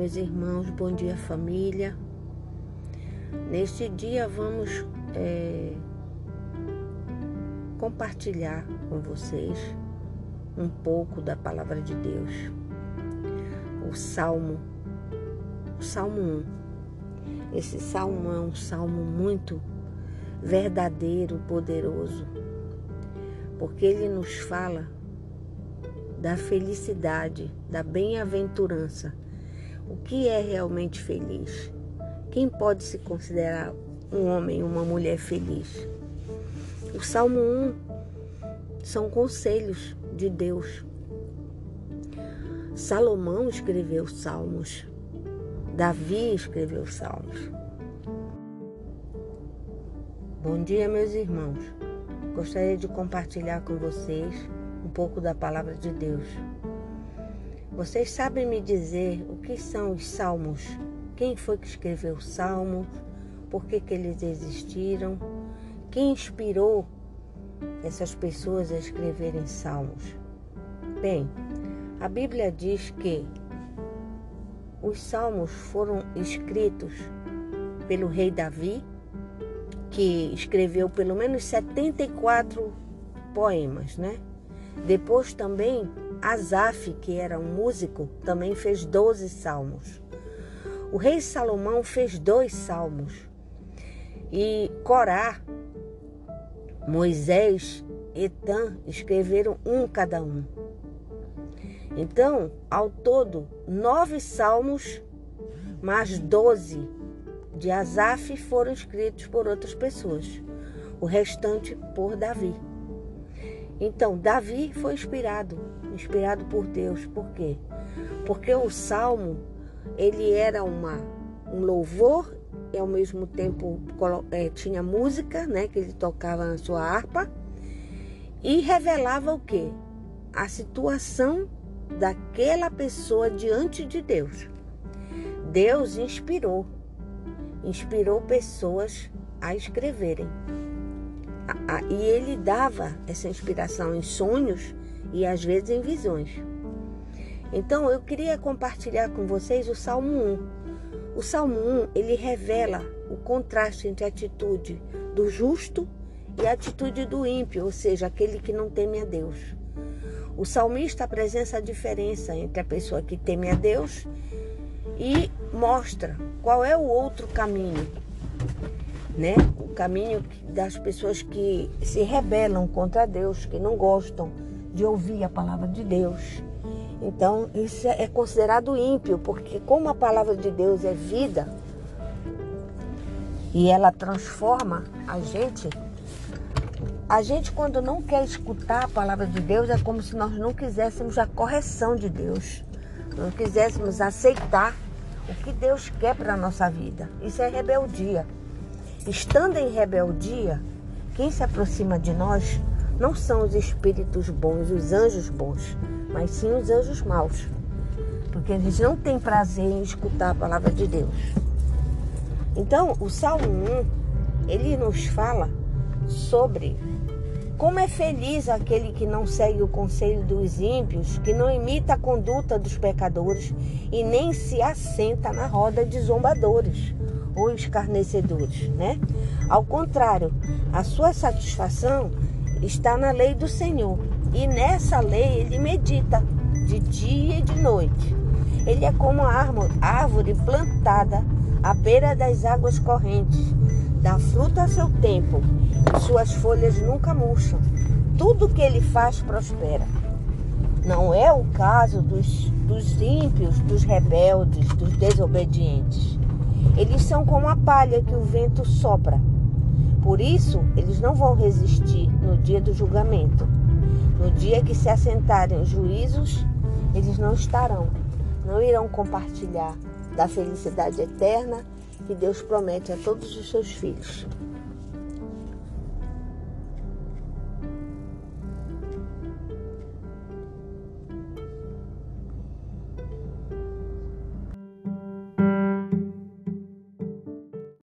meus irmãos, bom dia, família. Neste dia vamos é, compartilhar com vocês um pouco da palavra de Deus. O Salmo, o Salmo 1. Esse salmo é um salmo muito verdadeiro, poderoso, porque ele nos fala da felicidade, da bem-aventurança. O que é realmente feliz? Quem pode se considerar um homem, uma mulher feliz? O Salmo 1 são conselhos de Deus. Salomão escreveu salmos. Davi escreveu salmos. Bom dia, meus irmãos. Gostaria de compartilhar com vocês um pouco da palavra de Deus. Vocês sabem me dizer o que são os salmos? Quem foi que escreveu os salmos? Por que, que eles existiram? Quem inspirou essas pessoas a escreverem salmos? Bem, a Bíblia diz que os salmos foram escritos pelo rei Davi, que escreveu pelo menos 74 poemas, né? Depois também Asaf, que era um músico, também fez 12 salmos. O rei Salomão fez dois salmos. E Corá, Moisés, Etan escreveram um cada um. Então, ao todo, nove salmos, mais doze de Asaf foram escritos por outras pessoas. O restante por Davi. Então, Davi foi inspirado, inspirado por Deus. Por quê? Porque o salmo, ele era uma, um louvor e ao mesmo tempo é, tinha música, né, que ele tocava na sua harpa e revelava o quê? A situação daquela pessoa diante de Deus. Deus inspirou, inspirou pessoas a escreverem e ele dava essa inspiração em sonhos e às vezes em visões. Então eu queria compartilhar com vocês o Salmo 1. O Salmo 1, ele revela o contraste entre a atitude do justo e a atitude do ímpio, ou seja, aquele que não teme a Deus. O salmista apresenta a diferença entre a pessoa que teme a Deus e mostra qual é o outro caminho né? O caminho das pessoas que se rebelam contra Deus, que não gostam de ouvir a palavra de Deus. Então, isso é considerado ímpio, porque como a palavra de Deus é vida e ela transforma a gente, a gente quando não quer escutar a palavra de Deus é como se nós não quiséssemos a correção de Deus, não quiséssemos aceitar o que Deus quer para a nossa vida. Isso é rebeldia. Estando em rebeldia, quem se aproxima de nós não são os espíritos bons, os anjos bons, mas sim os anjos maus. Porque eles não têm prazer em escutar a palavra de Deus. Então, o Salmo 1, ele nos fala sobre como é feliz aquele que não segue o conselho dos ímpios, que não imita a conduta dos pecadores e nem se assenta na roda de zombadores ou escarnecedores, né? Ao contrário, a sua satisfação está na lei do Senhor. E nessa lei ele medita de dia e de noite. Ele é como a árvore plantada à beira das águas correntes, dá fruta a seu tempo, suas folhas nunca murcham. Tudo que ele faz prospera. Não é o caso dos, dos ímpios, dos rebeldes, dos desobedientes. Eles são como a palha que o vento sopra. Por isso, eles não vão resistir no dia do julgamento. No dia que se assentarem os juízos, eles não estarão, não irão compartilhar da felicidade eterna que Deus promete a todos os seus filhos.